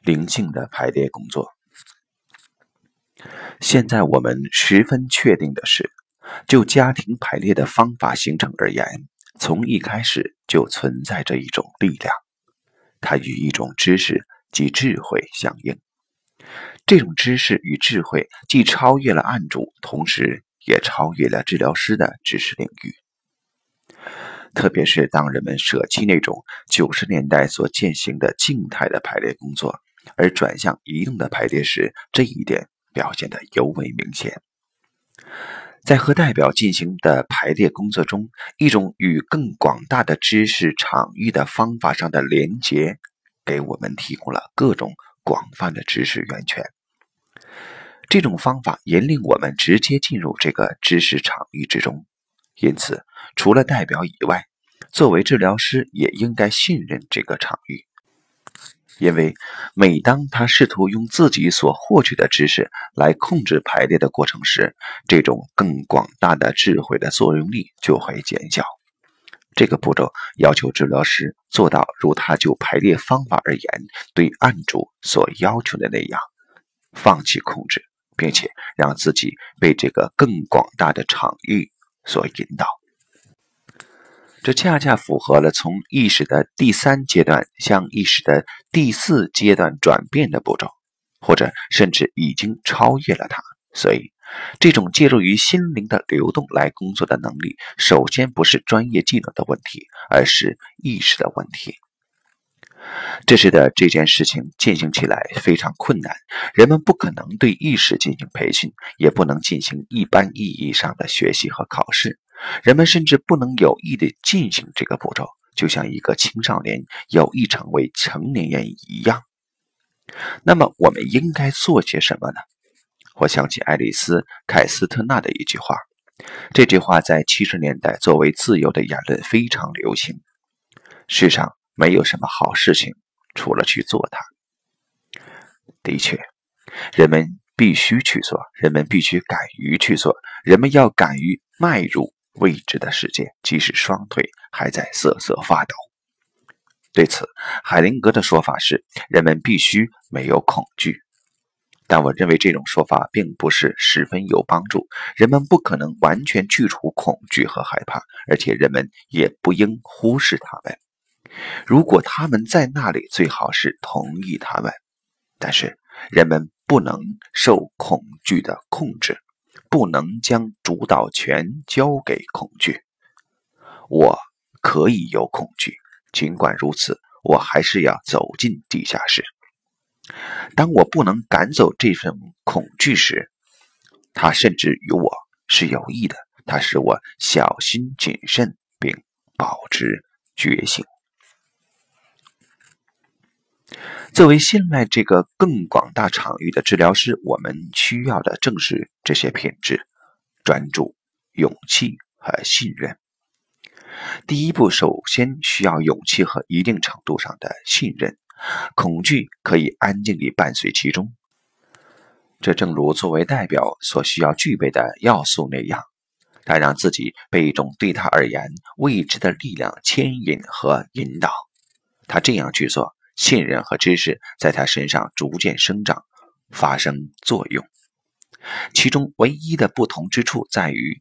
灵性的排列工作。现在我们十分确定的是，就家庭排列的方法形成而言，从一开始就存在着一种力量，它与一种知识及智慧相应。这种知识与智慧既超越了案主，同时也超越了治疗师的知识领域。特别是当人们舍弃那种九十年代所践行的静态的排列工作，而转向移动的排列时，这一点表现得尤为明显。在和代表进行的排列工作中，一种与更广大的知识场域的方法上的连结，给我们提供了各种广泛的知识源泉。这种方法引领我们直接进入这个知识场域之中。因此，除了代表以外，作为治疗师也应该信任这个场域，因为每当他试图用自己所获取的知识来控制排列的过程时，这种更广大的智慧的作用力就会减小。这个步骤要求治疗师做到如他就排列方法而言对案主所要求的那样，放弃控制，并且让自己被这个更广大的场域。所引导，这恰恰符合了从意识的第三阶段向意识的第四阶段转变的步骤，或者甚至已经超越了它。所以，这种借助于心灵的流动来工作的能力，首先不是专业技能的问题，而是意识的问题。这时的这件事情进行起来非常困难，人们不可能对意识进行培训，也不能进行一般意义上的学习和考试，人们甚至不能有意地进行这个步骤，就像一个青少年有意成为成年人一样。那么，我们应该做些什么呢？我想起爱丽丝·凯斯特纳的一句话，这句话在七十年代作为自由的言论非常流行。世上。没有什么好事情，除了去做它。的确，人们必须去做，人们必须敢于去做，人们要敢于迈入未知的世界，即使双腿还在瑟瑟发抖。对此，海灵格的说法是：人们必须没有恐惧。但我认为这种说法并不是十分有帮助。人们不可能完全去除恐惧和害怕，而且人们也不应忽视他们。如果他们在那里，最好是同意他们。但是人们不能受恐惧的控制，不能将主导权交给恐惧。我可以有恐惧，尽管如此，我还是要走进地下室。当我不能赶走这份恐惧时，它甚至与我是有益的。它使我小心谨慎，并保持觉醒。作为信赖这个更广大场域的治疗师，我们需要的正是这些品质：专注、勇气和信任。第一步，首先需要勇气和一定程度上的信任。恐惧可以安静地伴随其中，这正如作为代表所需要具备的要素那样，他让自己被一种对他而言未知的力量牵引和引导。他这样去做。信任和知识在他身上逐渐生长、发生作用。其中唯一的不同之处在于，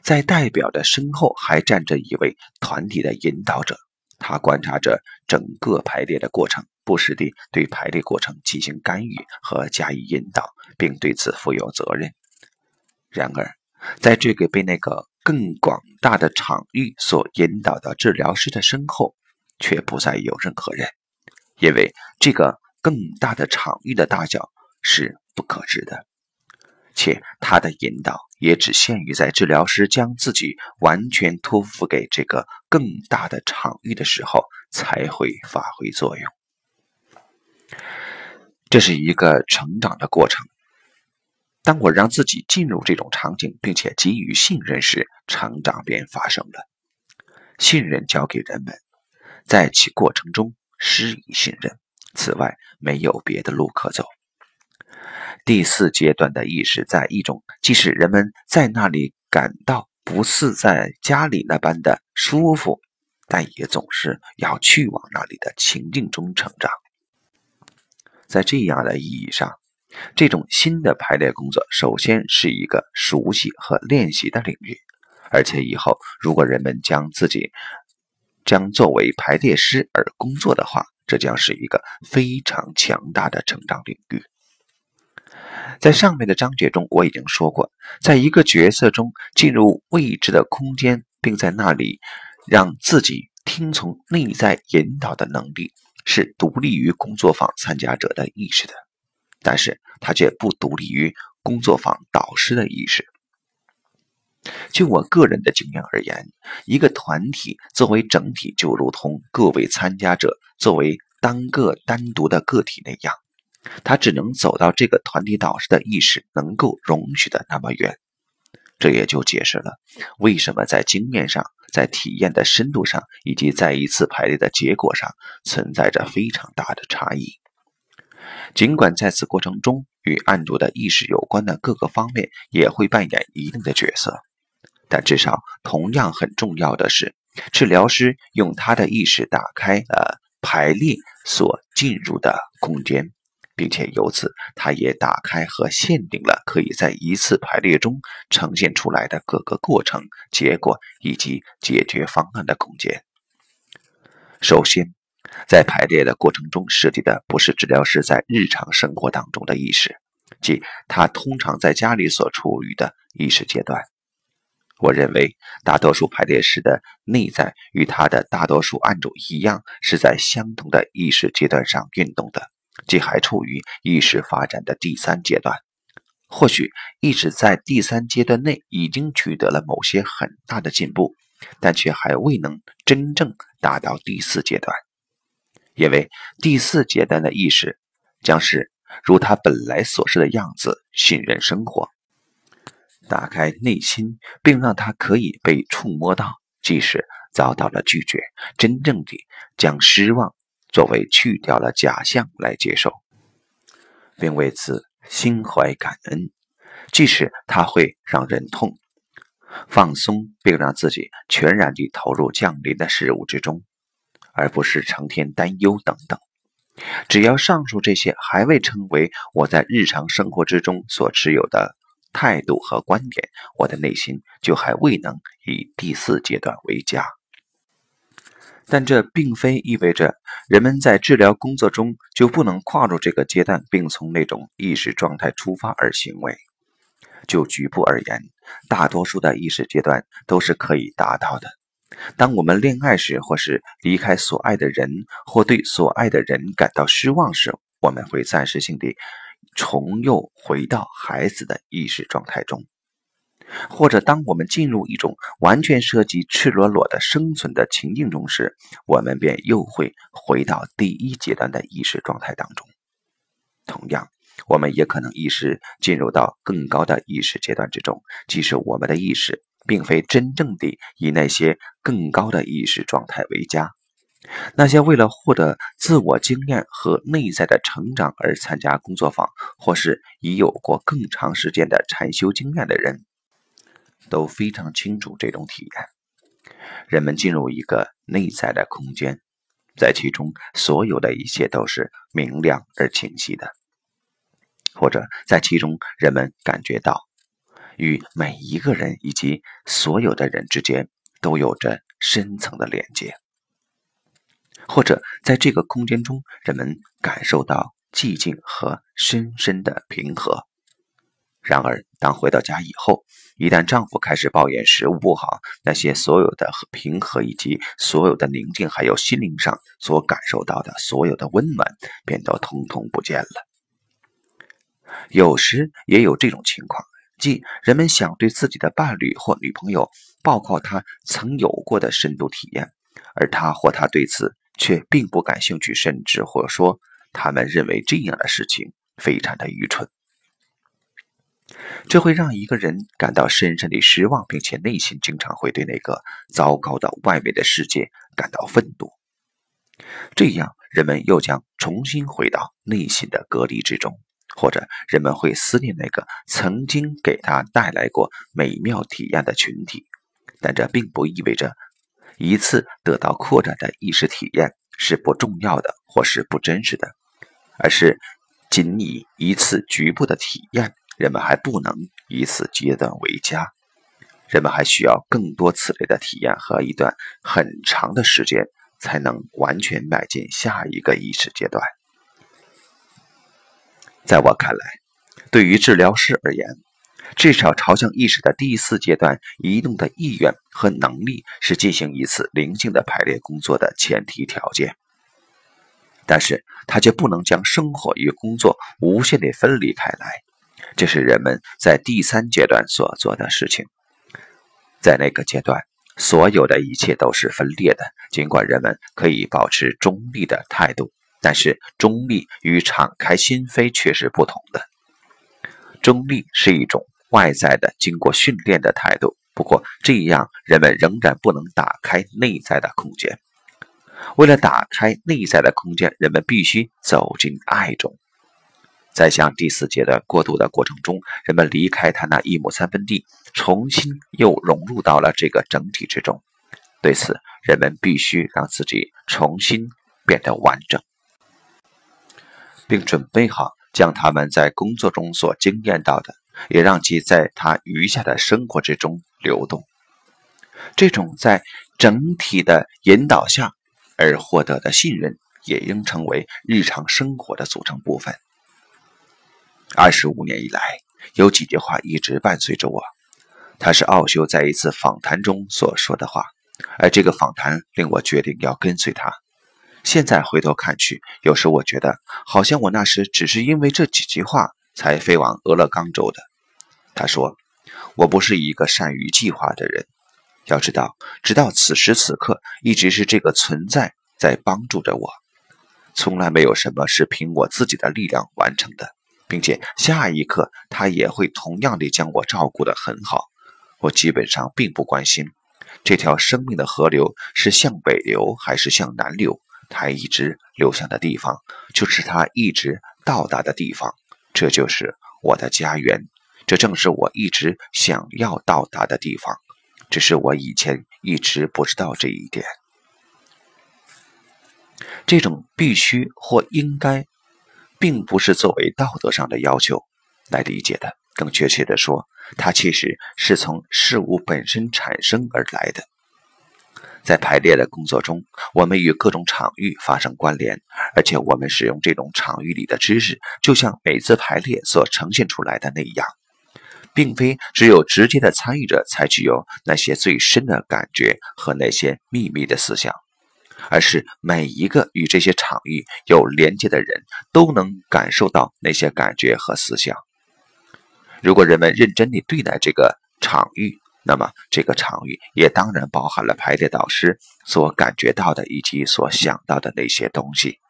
在代表的身后还站着一位团体的引导者，他观察着整个排列的过程，不时地对排列过程进行干预和加以引导，并对此负有责任。然而，在这个被那个更广大的场域所引导的治疗师的身后，却不再有任何人。因为这个更大的场域的大小是不可知的，且他的引导也只限于在治疗师将自己完全托付给这个更大的场域的时候才会发挥作用。这是一个成长的过程。当我让自己进入这种场景，并且给予信任时，成长便发生了。信任交给人们，在其过程中。施以信任。此外，没有别的路可走。第四阶段的意识，在一种即使人们在那里感到不似在家里那般的舒服，但也总是要去往那里的情境中成长。在这样的意义上，这种新的排列工作首先是一个熟悉和练习的领域，而且以后如果人们将自己将作为排列师而工作的话，这将是一个非常强大的成长领域。在上面的章节中，我已经说过，在一个角色中进入未知的空间，并在那里让自己听从内在引导的能力，是独立于工作坊参加者的意识的，但是它却不独立于工作坊导师的意识。就我个人的经验而言，一个团体作为整体，就如同各位参加者作为单个单独的个体那样。他只能走到这个团体导师的意识能够容许的那么远，这也就解释了为什么在经验上、在体验的深度上，以及在一次排列的结果上存在着非常大的差异。尽管在此过程中与案主的意识有关的各个方面也会扮演一定的角色，但至少同样很重要的是，治疗师用他的意识打开了排列所进入的空间。并且由此，他也打开和限定了可以在一次排列中呈现出来的各个过程、结果以及解决方案的空间。首先，在排列的过程中设计的不是治疗师在日常生活当中的意识，即他通常在家里所处于的意识阶段。我认为，大多数排列师的内在与他的大多数案主一样，是在相同的意识阶段上运动的。即还处于意识发展的第三阶段，或许意识在第三阶段内已经取得了某些很大的进步，但却还未能真正达到第四阶段，因为第四阶段的意识将是如他本来所示的样子，信任生活，打开内心，并让它可以被触摸到，即使遭到了拒绝，真正地将失望。作为去掉了假象来接受，并为此心怀感恩，即使它会让人痛，放松，并让自己全然地投入降临的事物之中，而不是成天担忧等等。只要上述这些还未成为我在日常生活之中所持有的态度和观点，我的内心就还未能以第四阶段为家。但这并非意味着人们在治疗工作中就不能跨入这个阶段，并从那种意识状态出发而行为。就局部而言，大多数的意识阶段都是可以达到的。当我们恋爱时，或是离开所爱的人，或对所爱的人感到失望时，我们会暂时性地重又回到孩子的意识状态中。或者，当我们进入一种完全涉及赤裸裸的生存的情境中时，我们便又会回到第一阶段的意识状态当中。同样，我们也可能意识进入到更高的意识阶段之中，即使我们的意识并非真正地以那些更高的意识状态为家。那些为了获得自我经验和内在的成长而参加工作坊，或是已有过更长时间的禅修经验的人。都非常清楚这种体验。人们进入一个内在的空间，在其中所有的一切都是明亮而清晰的，或者在其中人们感觉到与每一个人以及所有的人之间都有着深层的连接，或者在这个空间中人们感受到寂静和深深的平和。然而，当回到家以后，一旦丈夫开始抱怨食物不好，那些所有的平和以及所有的宁静，还有心灵上所感受到的所有的温暖，便都通通不见了。有时也有这种情况，即人们想对自己的伴侣或女朋友报告他曾有过的深度体验，而他或他对此却并不感兴趣，甚至或说他们认为这样的事情非常的愚蠢。这会让一个人感到深深的失望，并且内心经常会对那个糟糕的外面的世界感到愤怒。这样，人们又将重新回到内心的隔离之中，或者人们会思念那个曾经给他带来过美妙体验的群体。但这并不意味着一次得到扩展的意识体验是不重要的或是不真实的，而是仅以一次局部的体验，人们还不能以此阶段为佳。人们还需要更多此类的体验和一段很长的时间，才能完全迈进下一个意识阶段。在我看来，对于治疗师而言，至少朝向意识的第四阶段移动的意愿和能力，是进行一次灵性的排列工作的前提条件。但是，他却不能将生活与工作无限地分离开来，这是人们在第三阶段所做的事情。在那个阶段，所有的一切都是分裂的，尽管人们可以保持中立的态度。但是，中立与敞开心扉却是不同的。中立是一种外在的、经过训练的态度。不过，这样人们仍然不能打开内在的空间。为了打开内在的空间，人们必须走进爱中。在向第四阶段过渡的过程中，人们离开他那一亩三分地，重新又融入到了这个整体之中。对此，人们必须让自己重新变得完整。并准备好将他们在工作中所经验到的，也让其在他余下的生活之中流动。这种在整体的引导下而获得的信任，也应成为日常生活的组成部分。二十五年以来，有几句话一直伴随着我，他是奥修在一次访谈中所说的话，而这个访谈令我决定要跟随他。现在回头看去，有时我觉得好像我那时只是因为这几句话才飞往俄勒冈州的。他说：“我不是一个善于计划的人，要知道，直到此时此刻，一直是这个存在在帮助着我。从来没有什么是凭我自己的力量完成的，并且下一刻他也会同样的将我照顾得很好。我基本上并不关心这条生命的河流是向北流还是向南流。”它一直流向的地方，就是它一直到达的地方。这就是我的家园，这正是我一直想要到达的地方。只是我以前一直不知道这一点。这种必须或应该，并不是作为道德上的要求来理解的。更确切地说，它其实是从事物本身产生而来的。在排列的工作中，我们与各种场域发生关联，而且我们使用这种场域里的知识，就像每次排列所呈现出来的那样，并非只有直接的参与者才具有那些最深的感觉和那些秘密的思想，而是每一个与这些场域有连接的人都能感受到那些感觉和思想。如果人们认真地对待这个场域，那么，这个场域也当然包含了排列导师所感觉到的以及所想到的那些东西。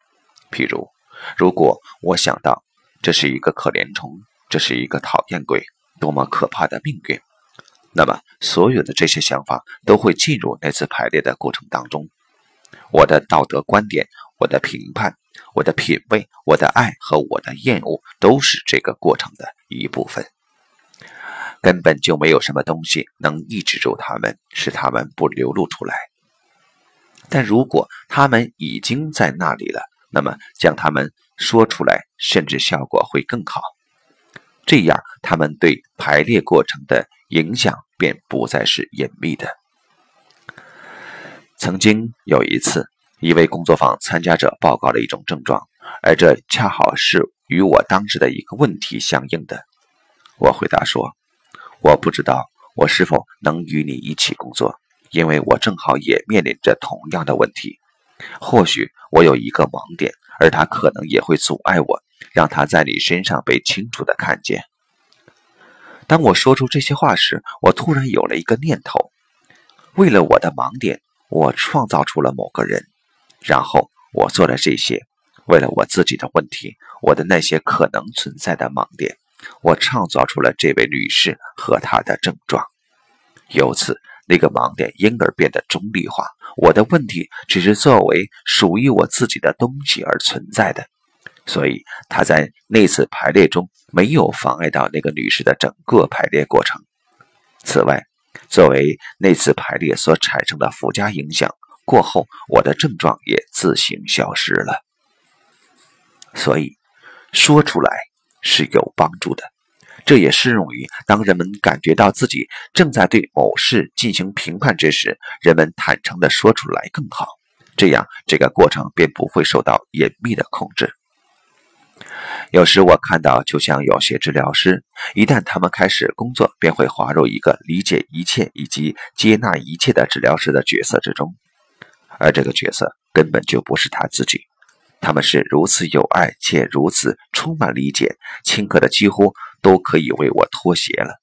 譬如，如果我想到这是一个可怜虫，这是一个讨厌鬼，多么可怕的命运，那么所有的这些想法都会进入那次排列的过程当中。我的道德观点、我的评判、我的品味、我的爱和我的厌恶，都是这个过程的一部分。根本就没有什么东西能抑制住他们，使他们不流露出来。但如果他们已经在那里了，那么将他们说出来，甚至效果会更好。这样，他们对排列过程的影响便不再是隐秘的。曾经有一次，一位工作坊参加者报告了一种症状，而这恰好是与我当时的一个问题相应的。我回答说。我不知道我是否能与你一起工作，因为我正好也面临着同样的问题。或许我有一个盲点，而它可能也会阻碍我，让它在你身上被清楚的看见。当我说出这些话时，我突然有了一个念头：为了我的盲点，我创造出了某个人，然后我做了这些；为了我自己的问题，我的那些可能存在的盲点。我创造出了这位女士和她的症状，由此那个盲点因而变得中立化。我的问题只是作为属于我自己的东西而存在的，所以它在那次排列中没有妨碍到那个女士的整个排列过程。此外，作为那次排列所产生的附加影响，过后我的症状也自行消失了。所以。说出来是有帮助的。这也适用于当人们感觉到自己正在对某事进行评判之时，人们坦诚地说出来更好。这样，这个过程便不会受到隐秘的控制。有时我看到，就像有些治疗师，一旦他们开始工作，便会滑入一个理解一切以及接纳一切的治疗师的角色之中，而这个角色根本就不是他自己。他们是如此有爱且如此充满理解，顷刻的几乎都可以为我脱鞋了。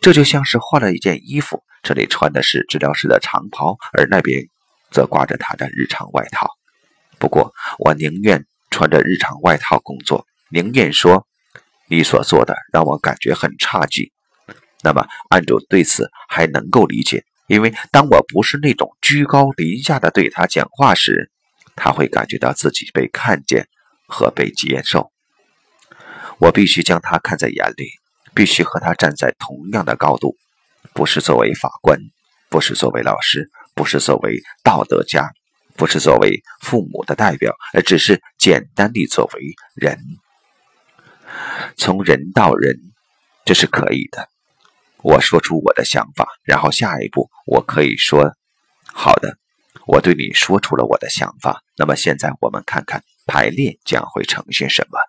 这就像是换了一件衣服，这里穿的是治疗师的长袍，而那边则挂着他的日常外套。不过，我宁愿。穿着日常外套工作，宁愿说你所做的让我感觉很差劲。那么，案主对此还能够理解，因为当我不是那种居高临下的对他讲话时，他会感觉到自己被看见和被接受。我必须将他看在眼里，必须和他站在同样的高度，不是作为法官，不是作为老师，不是作为道德家。不是作为父母的代表，而只是简单地作为人，从人到人，这是可以的。我说出我的想法，然后下一步我可以说：“好的，我对你说出了我的想法。那么现在我们看看排列将会呈现什么？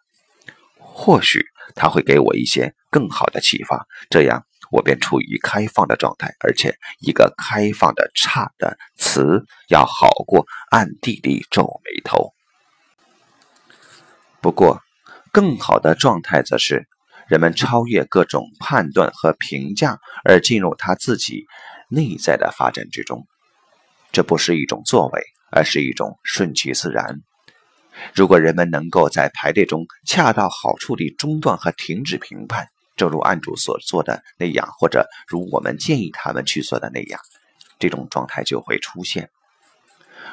或许他会给我一些更好的启发。这样。”我便处于开放的状态，而且一个开放的差的词要好过暗地里皱眉头。不过，更好的状态则是人们超越各种判断和评价，而进入他自己内在的发展之中。这不是一种作为，而是一种顺其自然。如果人们能够在排列中恰到好处地中断和停止评判。正如案主所做的那样，或者如我们建议他们去做的那样，这种状态就会出现。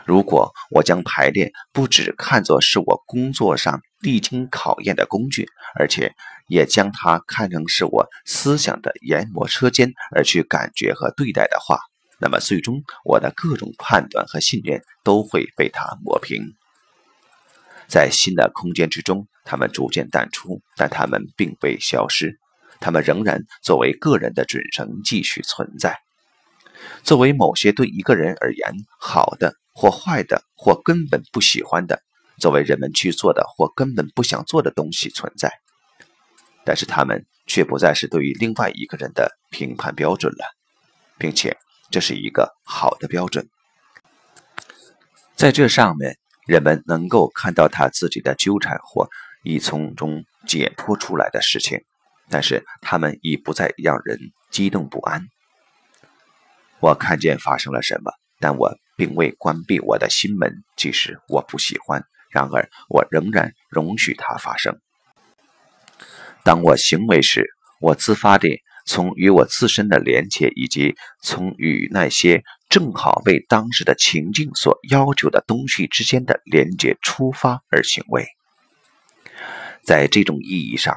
如果我将排练不只看作是我工作上历经考验的工具，而且也将它看成是我思想的研磨车间而去感觉和对待的话，那么最终我的各种判断和信念都会被它抹平。在新的空间之中，它们逐渐淡出，但它们并未消失。他们仍然作为个人的准绳继续存在，作为某些对一个人而言好的或坏的或根本不喜欢的，作为人们去做的或根本不想做的东西存在。但是他们却不再是对于另外一个人的评判标准了，并且这是一个好的标准。在这上面，人们能够看到他自己的纠缠或已从中解脱出来的事情。但是他们已不再让人激动不安。我看见发生了什么，但我并未关闭我的心门。即使我不喜欢，然而我仍然容许它发生。当我行为时，我自发地从与我自身的连接，以及从与那些正好被当时的情境所要求的东西之间的连接出发而行为。在这种意义上。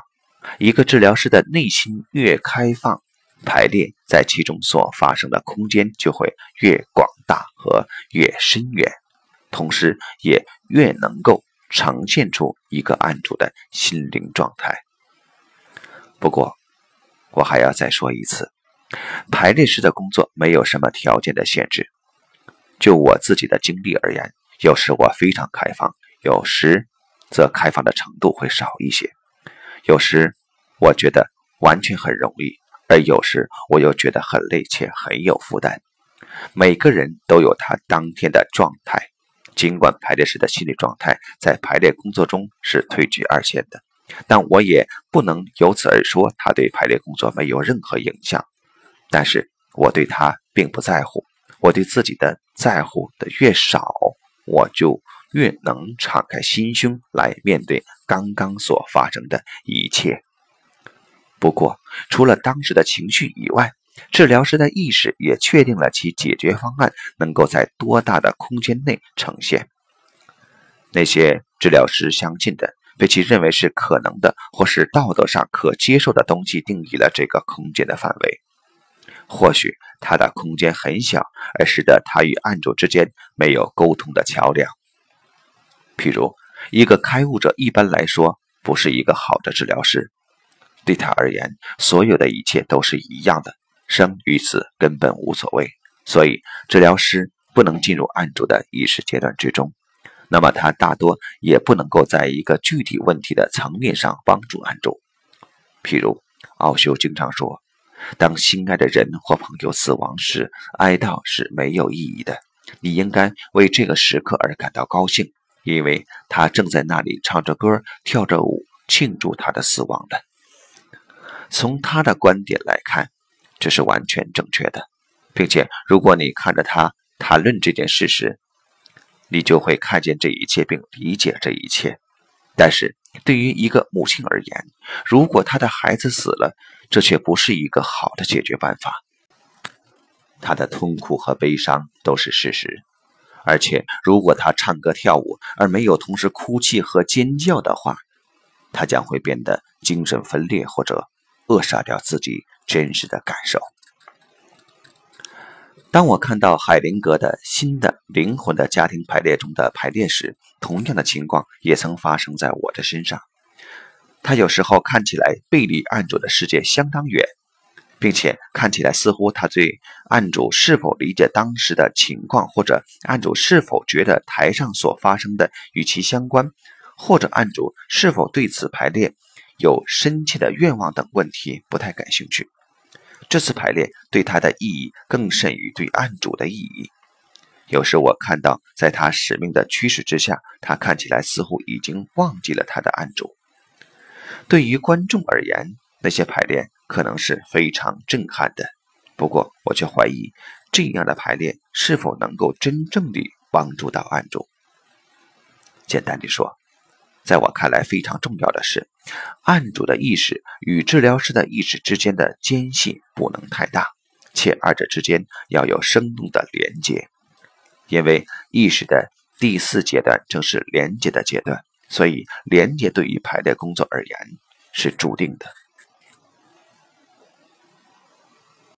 一个治疗师的内心越开放，排列在其中所发生的空间就会越广大和越深远，同时也越能够呈现出一个案主的心灵状态。不过，我还要再说一次，排列师的工作没有什么条件的限制。就我自己的经历而言，有时我非常开放，有时则开放的程度会少一些。有时我觉得完全很容易，而有时我又觉得很累且很有负担。每个人都有他当天的状态，尽管排列时的心理状态在排列工作中是退居二线的，但我也不能由此而说他对排列工作没有任何影响。但是我对他并不在乎，我对自己的在乎的越少，我就。越能敞开心胸来面对刚刚所发生的一切。不过，除了当时的情绪以外，治疗师的意识也确定了其解决方案能够在多大的空间内呈现。那些治疗师相信的，被其认为是可能的或是道德上可接受的东西定义了这个空间的范围。或许他的空间很小，而使得他与案主之间没有沟通的桥梁。譬如，一个开悟者一般来说不是一个好的治疗师。对他而言，所有的一切都是一样的，生与死根本无所谓。所以，治疗师不能进入案主的意识阶段之中。那么，他大多也不能够在一个具体问题的层面上帮助安住。譬如，奥修经常说，当心爱的人或朋友死亡时，哀悼是没有意义的。你应该为这个时刻而感到高兴，因为他正在那里唱着歌、跳着舞，庆祝他的死亡的。从他的观点来看，这是完全正确的，并且如果你看着他谈论这件事时，你就会看见这一切并理解这一切。但是对于一个母亲而言，如果她的孩子死了，这却不是一个好的解决办法。她的痛苦和悲伤都是事实，而且如果她唱歌跳舞而没有同时哭泣和尖叫的话，她将会变得精神分裂或者。扼杀掉自己真实的感受。当我看到海灵格的新的灵魂的家庭排列中的排列时，同样的情况也曾发生在我的身上。他有时候看起来背离案主的世界相当远，并且看起来似乎他对案主是否理解当时的情况，或者案主是否觉得台上所发生的与其相关，或者案主是否对此排列。有深切的愿望等问题不太感兴趣。这次排练对他的意义更甚于对案主的意义。有时我看到，在他使命的驱使之下，他看起来似乎已经忘记了他的案主。对于观众而言，那些排练可能是非常震撼的。不过，我却怀疑这样的排练是否能够真正地帮助到案主。简单地说。在我看来，非常重要的是，案主的意识与治疗师的意识之间的间隙不能太大，且二者之间要有生动的连接。因为意识的第四阶段正是连接的阶段，所以连接对于排列工作而言是注定的。